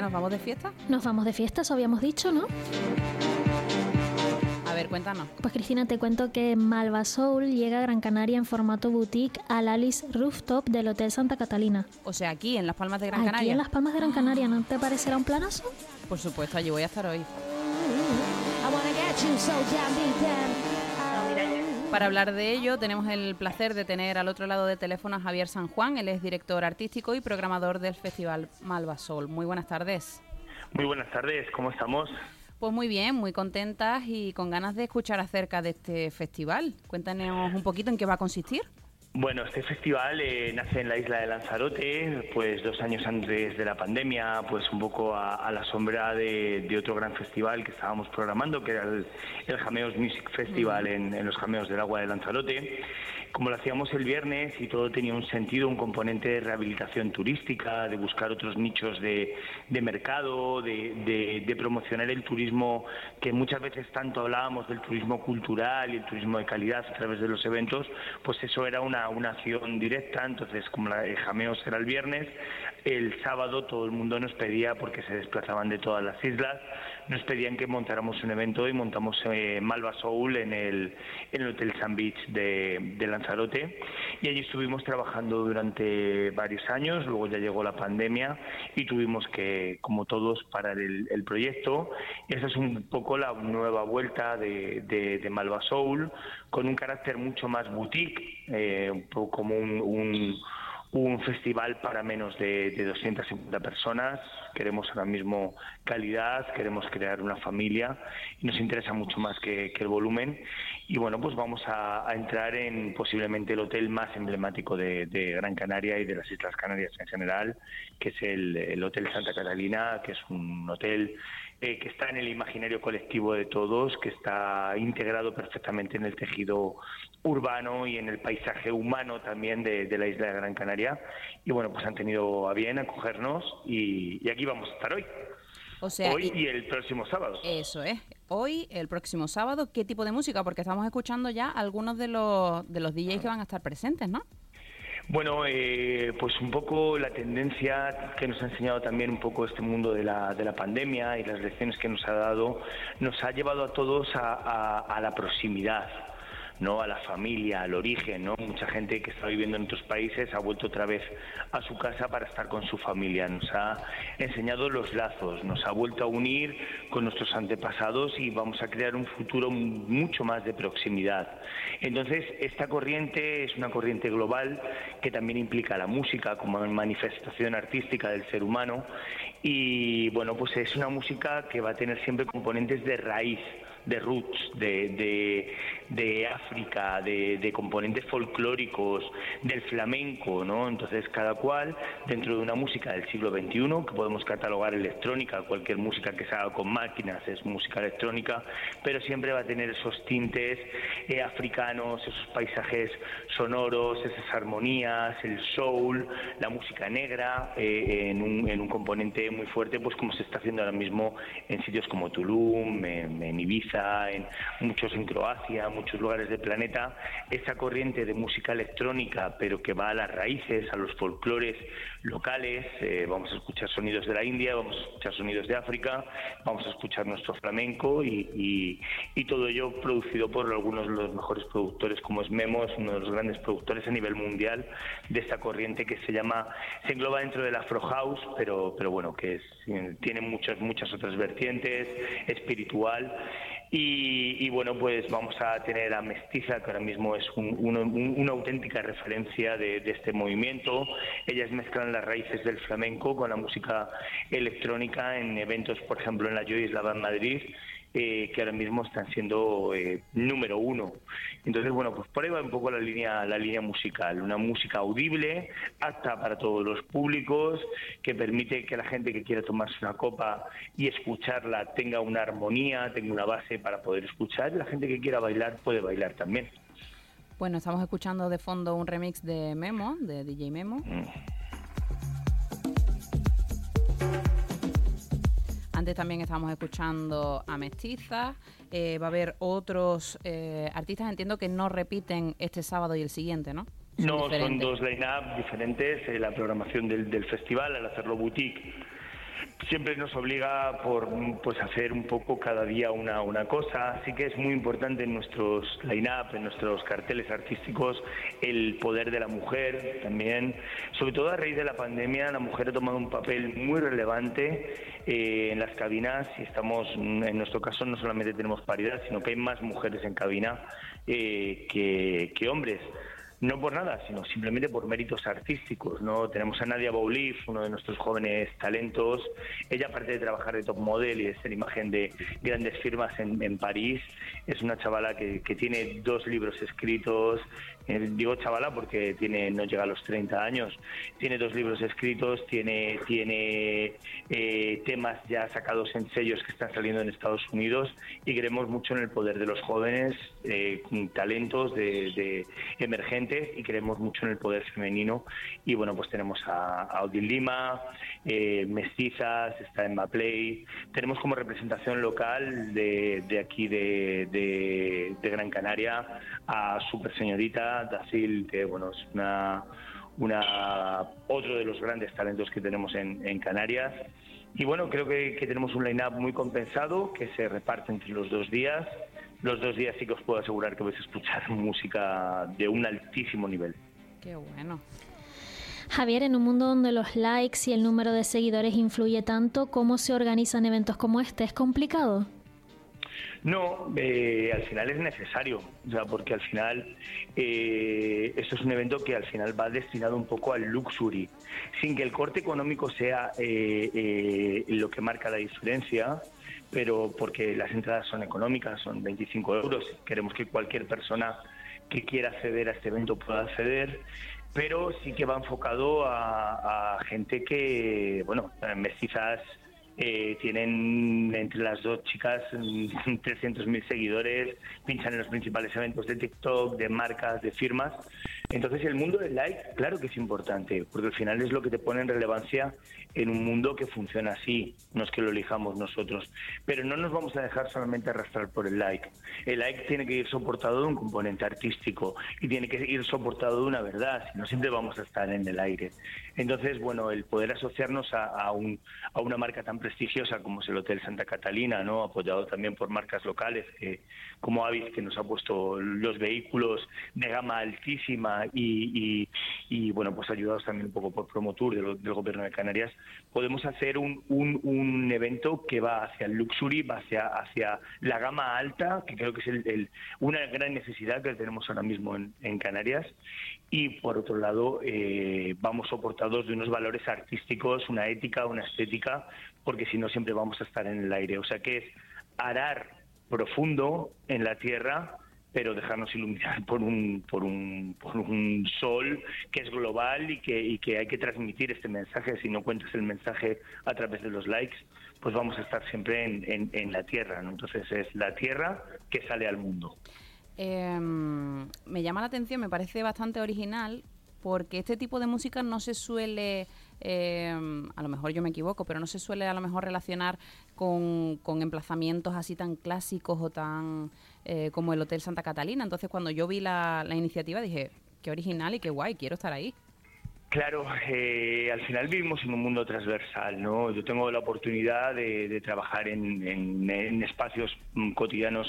¿Nos vamos de fiesta? Nos vamos de fiesta, eso habíamos dicho, ¿no? A ver, cuéntanos. Pues Cristina, te cuento que Malva Soul llega a Gran Canaria en formato boutique al Alice Rooftop del Hotel Santa Catalina. O sea, aquí, en Las Palmas de Gran Aquí Canaria. en Las Palmas de Gran Canaria, ¿no te parecerá un planazo? Por supuesto, allí voy a estar hoy. Para hablar de ello, tenemos el placer de tener al otro lado del teléfono a Javier San Juan. Él es director artístico y programador del Festival Malva Sol. Muy buenas tardes. Muy buenas tardes, ¿cómo estamos? Pues muy bien, muy contentas y con ganas de escuchar acerca de este festival. Cuéntanos un poquito en qué va a consistir. Bueno, este festival eh, nace en la isla de Lanzarote, pues dos años antes de la pandemia, pues un poco a, a la sombra de, de otro gran festival que estábamos programando, que era el, el Jameos Music Festival en, en los Jameos del Agua de Lanzarote. Como lo hacíamos el viernes y todo tenía un sentido, un componente de rehabilitación turística, de buscar otros nichos de, de mercado, de, de- de promocionar el turismo, que muchas veces tanto hablábamos del turismo cultural y el turismo de calidad a través de los eventos, pues eso era una, una acción directa. Entonces, como la, el Jameos era el viernes, el sábado todo el mundo nos pedía, porque se desplazaban de todas las islas, nos pedían que montáramos un evento y montamos eh, Malva Soul en el, en el Hotel Sun Beach de, de Lanzarote y allí estuvimos trabajando durante varios años, luego ya llegó la pandemia y tuvimos que, como todos, parar el, el proyecto y esa es un poco la nueva vuelta de, de, de Malva Soul con un carácter mucho más boutique, eh, un poco como un- un festival para menos de, de 250 personas. Queremos ahora mismo calidad, queremos crear una familia y nos interesa mucho más que, el volumen. Y bueno, pues vamos a, entrar en posiblemente el hotel más emblemático de, Gran Canaria y de las Islas Canarias en general, que es el Hotel Santa Catalina, que es un hotel eh, que está en el imaginario colectivo de todos, que está integrado perfectamente en el tejido urbano y en el paisaje humano también de, de la isla de Gran Canaria. Y bueno, pues han tenido a bien acogernos y, y aquí vamos a estar hoy. O sea, hoy y- y el próximo sábado. Eso es. Hoy, el próximo sábado, ¿qué tipo de música? Porque estamos escuchando ya algunos de los, de los DJs que van a estar presentes, ¿no? Bueno, eh, pues un poco la tendencia que nos ha enseñado también un poco este mundo de la, de la pandemia y las lecciones que nos ha dado, nos ha llevado a todos a, a- a la proximidad. ¿No? a la familia, al origen, ¿no? Mucha gente que está viviendo en otros países ha vuelto otra vez a su casa para estar con su familia, nos ha enseñado los lazos, nos ha vuelto a unir con nuestros antepasados y vamos a crear un futuro mucho más de proximidad. Entonces, esta corriente es una corriente global que también implica la música como manifestación artística del ser humano y bueno, pues es una música que va a tener siempre componentes de raíz de roots, de, de, de África, de, de componentes folclóricos, del flamenco, ¿no? Entonces, cada cual, dentro de una música del siglo XXI, que podemos catalogar electrónica, cualquier música que se haga con máquinas es música electrónica, pero siempre va a tener esos tintes eh, africanos, esos paisajes sonoros, esas armonías, el soul, la música negra, eh, en, un, en un componente muy fuerte, pues como se está haciendo ahora mismo en sitios como Tulum, en, en Ibiza, en muchos en Croacia, muchos lugares del planeta, esa corriente de música electrónica, pero que va a las raíces, a los folclores locales, eh, vamos a escuchar sonidos de la India, vamos a escuchar sonidos de África, vamos a escuchar nuestro flamenco y, y- y todo ello producido por algunos de los mejores productores como es Memo, es uno de los grandes productores a nivel mundial de esta corriente que se llama, se engloba dentro del Afro House, pero, pero bueno, que es- tiene muchas, muchas otras vertientes, espiritual Y, bueno, pues vamos a tener a Mestiza, que ahora mismo es una auténtica referencia de, este movimiento. Ellas mezclan las raíces del flamenco con la música electrónica en eventos, por ejemplo, en la Joy Eslava en Madrid eh, que ahora mismo están siendo eh, número uno. Entonces, bueno, pues por ahí va un poco la línea, la línea musical, una música audible, apta para todos los públicos, que permite que la gente que quiera tomarse una copa y escucharla tenga una armonía, tenga una base para poder escuchar, la gente que quiera bailar puede bailar también. Bueno, estamos escuchando de fondo un remix de Memo, de DJ Memo. Mm. Antes también estamos escuchando a Mestiza. Eh, va a haber otros eh, artistas, entiendo que no repiten este sábado y el siguiente, ¿no? no, son dos line-up diferentes. Eh, la programación del, del festival, al hacerlo boutique, siempre nos obliga por pues hacer un poco cada día una, una cosa, así que es muy importante en nuestros line-up, en nuestros carteles artísticos, el poder de la mujer también. Sobre todo a raíz de la pandemia, la mujer ha tomado un papel muy relevante eh, en las cabinas. Y estamos, en nuestro caso, no solamente tenemos paridad, sino que hay más mujeres en cabina eh, que, que hombres no por nada, sino simplemente por méritos artísticos. ¿no? Tenemos a Nadia Boulif, uno de nuestros jóvenes talentos. Ella, aparte de trabajar de top model y de ser imagen de grandes firmas en, en París, es una chavala que, que, tiene dos libros escritos. Eh, digo chavala porque tiene no llega a los 30 años. Tiene dos libros escritos, tiene, tiene eh, temas ya sacados en sellos que están saliendo en Estados Unidos y creemos mucho en el poder de los jóvenes, eh, talentos de, de emergentes y creemos mucho en el poder femenino. Y bueno, pues tenemos a, a Lima, eh, Mestizas, está en Play. Tenemos como representación local de, de aquí de, de, Gran Canaria a Super Señorita Dacil, que bueno, es una, una, otro de los grandes talentos que tenemos en, en Canarias. Y bueno, creo que, que tenemos un line-up muy compensado que se reparte entre los dos días los dos días sí que os puedo asegurar que vais a escuchar música de un altísimo nivel. Qué bueno. Javier, en un mundo donde los likes y el número de seguidores influye tanto, ¿cómo se organizan eventos como este? ¿Es complicado? No, eh, al final es necesario, o sea, porque al final eh, esto es un evento que al final va destinado un poco al luxury, sin que el corte económico sea eh, lo que marca la diferencia, pero porque las entradas son económicas, son 25 euros. Queremos que cualquier persona que quiera acceder a este evento pueda acceder, pero sí que va enfocado a, gente que, bueno, mestizas eh, tienen entre las dos chicas 300.000 seguidores, pinchan en los principales eventos de TikTok, de marcas, de firmas. Entonces el mundo del like, claro que es importante, porque al final es lo que te pone en relevancia en un mundo que funciona así, no es que lo elijamos nosotros. Pero no nos vamos a dejar solamente arrastrar por el like. El like tiene que ir soportado de un componente artístico y tiene que ir soportado de una verdad, si no siempre vamos a estar en el aire. Entonces, bueno, el poder asociarnos a, a, un, a una marca tan prestigiosa como es el Hotel Santa Catalina, apoyado también por marcas locales como Avis, que nos ha puesto los vehículos de gama altísima y, bueno, pues ayudados también un poco por Promotour del, Gobierno de Canarias, podemos hacer un, evento que va hacia el luxury, va hacia, hacia la gama alta, que creo que es el, una gran necesidad que tenemos ahora mismo en, en Canarias, y por otro lado eh, vamos soportados de unos valores artísticos, una ética, una estética, porque si no siempre vamos a estar en el aire. O sea que es arar profundo en la tierra pero dejarnos iluminar por un, por un, por un sol que es global y que, y que hay que transmitir este mensaje. Si no cuentas el mensaje a través de los likes, pues vamos a estar siempre en, en, la tierra. Entonces es la tierra que sale al mundo. Em, me llama la atención, me parece bastante original porque este tipo de música no se suele eh, a lo mejor yo me equivoco, pero no se suele a lo mejor relacionar con, emplazamientos así tan clásicos o tan eh, como el Hotel Santa Catalina. Entonces cuando yo vi la, iniciativa dije, qué original y qué guay, quiero estar ahí. Claro, eh, al final vivimos en un mundo transversal, ¿no? Yo tengo la oportunidad de, trabajar en, espacios mm, cotidianos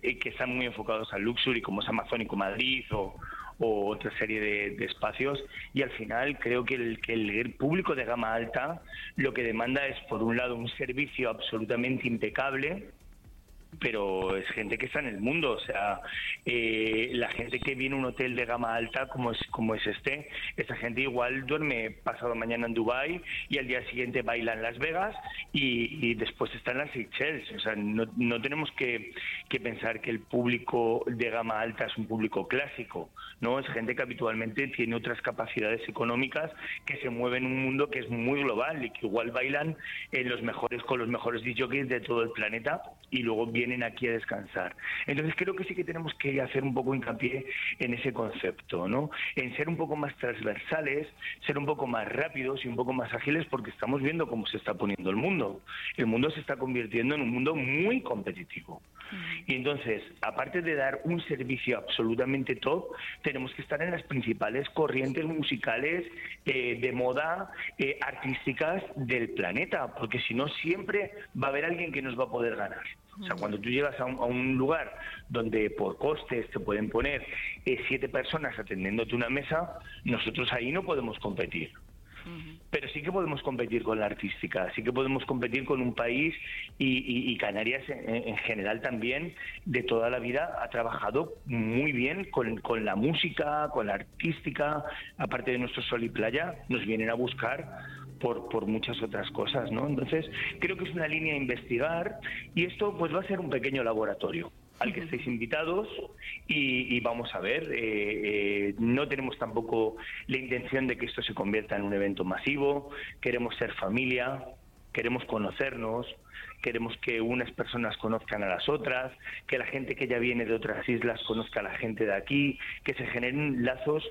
que están muy enfocados al luxury, como es Amazónico Madrid o, o otra serie de, espacios y al final creo que el, que el público de gama alta lo que demanda es por un lado un servicio absolutamente impecable pero es gente que está en el mundo, o sea, eh, la gente que viene a un hotel de gama alta como es como es este, esa gente igual duerme pasado mañana en Dubai y al día siguiente baila en Las Vegas y, después está en las Seychelles, o sea, no, no tenemos que, que, pensar que el público de gama alta es un público clásico, no, es gente que habitualmente tiene otras capacidades económicas que se mueven en un mundo que es muy global y que igual bailan en los mejores con los mejores DJs de todo el planeta y luego vienen aquí a descansar. Entonces creo que sí que tenemos que hacer un poco hincapié en ese concepto, ¿no? En ser un poco más transversales, ser un poco más rápidos y un poco más ágiles porque estamos viendo cómo se está poniendo el mundo. El mundo se está convirtiendo en un mundo muy competitivo. Y entonces, aparte de dar un servicio absolutamente top, tenemos que estar en las principales corrientes musicales eh, de moda eh, artísticas del planeta, porque si no siempre va a haber alguien que nos va a poder ganar. O sea, cuando tú llegas a un, lugar donde por costes te pueden poner eh, siete personas atendiéndote una mesa, nosotros ahí no podemos competir. Pero sí que podemos competir con la artística, sí que podemos competir con un país y, Canarias en, general también de toda la vida ha trabajado muy bien con, con la música, con la artística, aparte de nuestro sol y playa, nos vienen a buscar por, por muchas otras cosas, ¿no? Entonces, creo que es una línea a investigar y esto pues va a ser un pequeño laboratorio al que estéis invitados y, vamos a ver, eh, eh, no tenemos tampoco la intención de que esto se convierta en un evento masivo, queremos ser familia, queremos conocernos, queremos que unas personas conozcan a las otras, que la gente que ya viene de otras islas conozca a la gente de aquí, que se generen lazos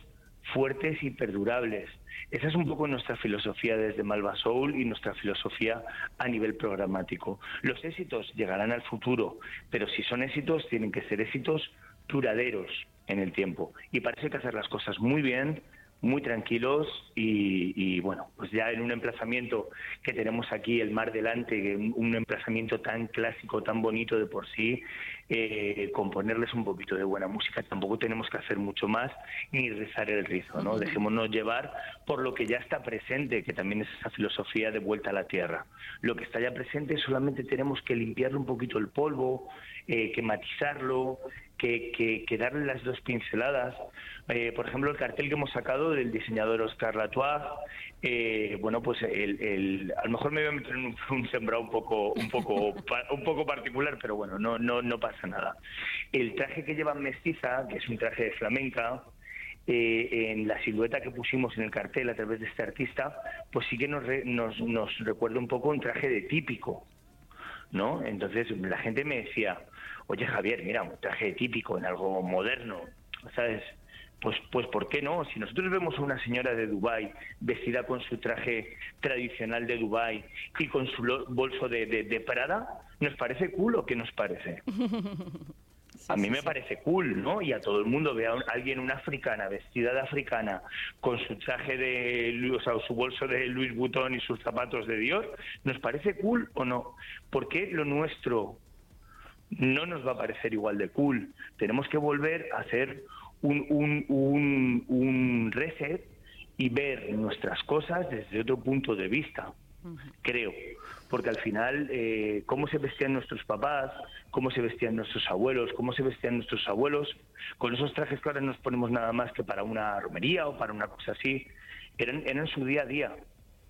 fuertes y perdurables. Esa es un poco nuestra filosofía desde Malva Soul y nuestra filosofía a nivel programático. Los éxitos llegarán al futuro, pero si son éxitos, tienen que ser éxitos duraderos en el tiempo. Y parece que hacer las cosas muy bien muy tranquilos y, bueno, pues ya en un emplazamiento que tenemos aquí, el mar delante, un emplazamiento tan clásico, tan bonito de por sí, eh, componerles un poquito de buena música. Tampoco tenemos que hacer mucho más ni rezar el rizo, ¿no? Dejémonos llevar por lo que ya está presente, que también es esa filosofía de vuelta a la tierra. Lo que está ya presente solamente tenemos que limpiarle un poquito el polvo, eh, que matizarlo, que, que, darle las dos pinceladas. Eh, por ejemplo, el cartel que hemos sacado del diseñador Oscar Latois, eh, bueno, pues el, a lo mejor me voy a meter en un, sembrado un poco, un poco, un poco particular, pero bueno, no, no, no pasa nada. El traje que lleva Mestiza, que es un traje de flamenca, eh, en la silueta que pusimos en el cartel a través de este artista, pues sí que nos, nos, nos recuerda un poco un traje de típico, ¿no? Entonces la gente me decía, oye Javier, mira, un traje típico en algo moderno, ¿sabes? Pues, pues ¿por qué no? Si nosotros vemos a una señora de Dubai vestida con su traje tradicional de Dubai y con su bolso de, de, Prada, ¿nos parece cool o qué nos parece? a mí me parece cool, ¿no? Y a todo el mundo ve a alguien, una africana, vestida de africana, con su traje de, o sea, su bolso de Louis Vuitton y sus zapatos de Dior, ¿nos parece cool o no? ¿Por qué lo nuestro no nos va a parecer igual de cool. Tenemos que volver a hacer un, un, un, reset y ver nuestras cosas desde otro punto de vista, creo. Porque al final, eh, cómo se vestían nuestros papás, cómo se vestían nuestros abuelos, cómo se vestían nuestros abuelos, con esos trajes que ahora nos ponemos nada más que para una romería o para una cosa así, eran, eran su día a día.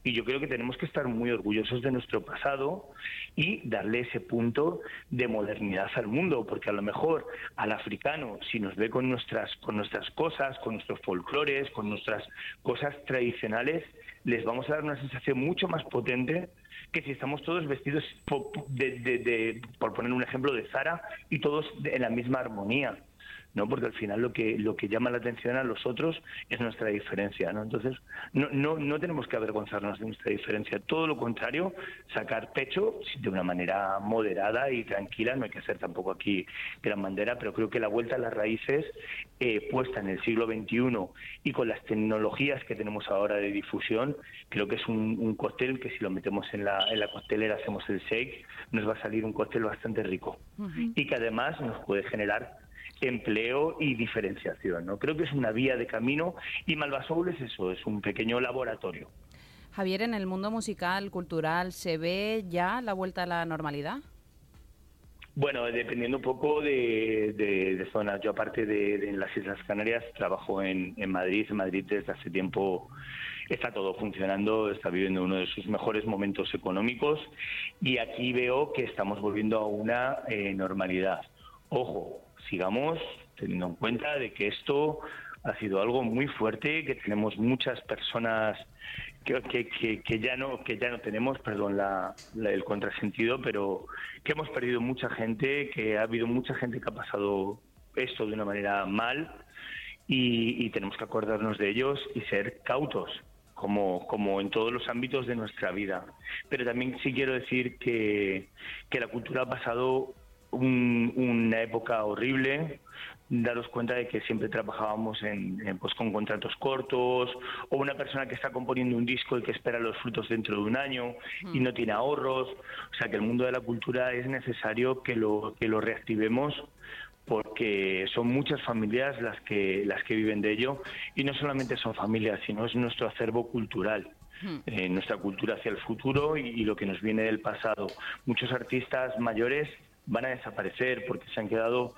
Y yo creo que tenemos que estar muy orgullosos de nuestro pasado y darle ese punto de modernidad al mundo, porque a lo mejor al africano, si nos ve con nuestras, con nuestras cosas, con nuestros folclores, con nuestras cosas tradicionales, les vamos a dar una sensación mucho más potente que si estamos todos vestidos, de, por poner un ejemplo, de Zara y todos en la misma armonía. ¿No? Porque al final lo que, lo que llama la atención a los otros es nuestra diferencia, ¿no? Entonces, no, no, no tenemos que avergonzarnos de nuestra diferencia, todo lo contrario, sacar pecho de una manera moderada y tranquila, no hay que hacer tampoco aquí gran bandera, pero creo que la vuelta a las raíces eh, puesta en el siglo XXI y con las tecnologías que tenemos ahora de difusión, creo que es un, un cóctel que si lo metemos en la, en la costelera, hacemos el shake, nos va a salir un cóctel bastante rico y que además nos puede generar empleo y diferenciación. ¿no? Creo que es una vía de camino y Malvasoul es eso, es un pequeño laboratorio. Javier, en el mundo musical, cultural, ¿se ve ya la vuelta a la normalidad? Bueno, dependiendo un poco de, de, zonas. Yo aparte de, las Islas Canarias trabajo en, en Madrid. En Madrid desde hace tiempo está todo funcionando, está viviendo uno de sus mejores momentos económicos y aquí veo que estamos volviendo a una eh, normalidad. Ojo, sigamos teniendo en cuenta de que esto ha sido algo muy fuerte, que tenemos muchas personas que, que, que, ya no que ya no tenemos, perdón, la, el contrasentido, pero que hemos perdido mucha gente, que ha habido mucha gente que ha pasado esto de una manera mal y, y tenemos que acordarnos de ellos y ser cautos como, como en todos los ámbitos de nuestra vida. Pero también sí quiero decir que, que la cultura ha pasado una época horrible, daros cuenta de que siempre trabajábamos en, pues con contratos cortos o una persona que está componiendo un disco y que espera los frutos dentro de un año y no tiene ahorros, o sea que el mundo de la cultura es necesario que lo que lo reactivemos porque son muchas familias las que las que viven de ello y no solamente son familias, sino es nuestro acervo cultural. Hmm. Eh, nuestra cultura hacia el futuro y, lo que nos viene del pasado. Muchos artistas mayores van a desaparecer porque se han quedado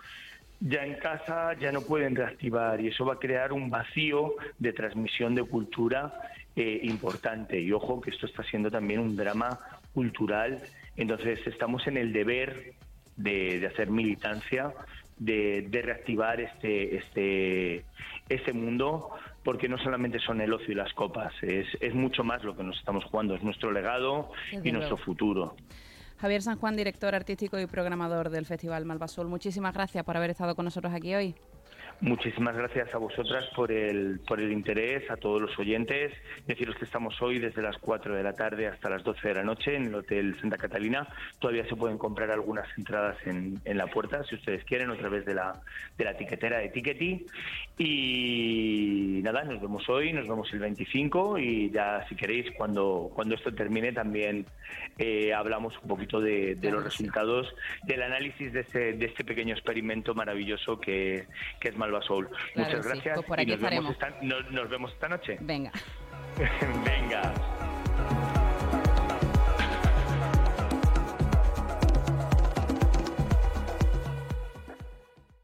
ya en casa, ya no pueden reactivar y eso va a crear un vacío de transmisión de cultura eh, importante. Y ojo que esto está siendo también un drama cultural, entonces estamos en el deber de, de hacer militancia de, reactivar este, este, este mundo, porque no solamente son el ocio y las copas, es, es mucho más lo que nos estamos jugando, es nuestro legado y nuestro futuro. Javier San Juan, director artístico y programador del Festival Malvasol, muchísimas gracias por haber estado con nosotros aquí hoy. Muchísimas gracias a vosotras por el, por el interés, a todos los oyentes. Deciros que estamos hoy desde las 4 de la tarde hasta las 12 de la noche en el Hotel Santa Catalina. Todavía se pueden comprar algunas entradas en, en la puerta, si ustedes quieren, a través de la, de la tiquetera de Tickety. Y nada, nos vemos hoy, nos vemos el 25 y ya si queréis, cuando, cuando esto termine, también eh, hablamos un poquito de, de los resultados del análisis de este, de este pequeño experimento maravilloso que, que es Soul. Muchas gracias. Pues por aquí y nos, vemos esta, nos, nos vemos esta noche. Venga. Venga.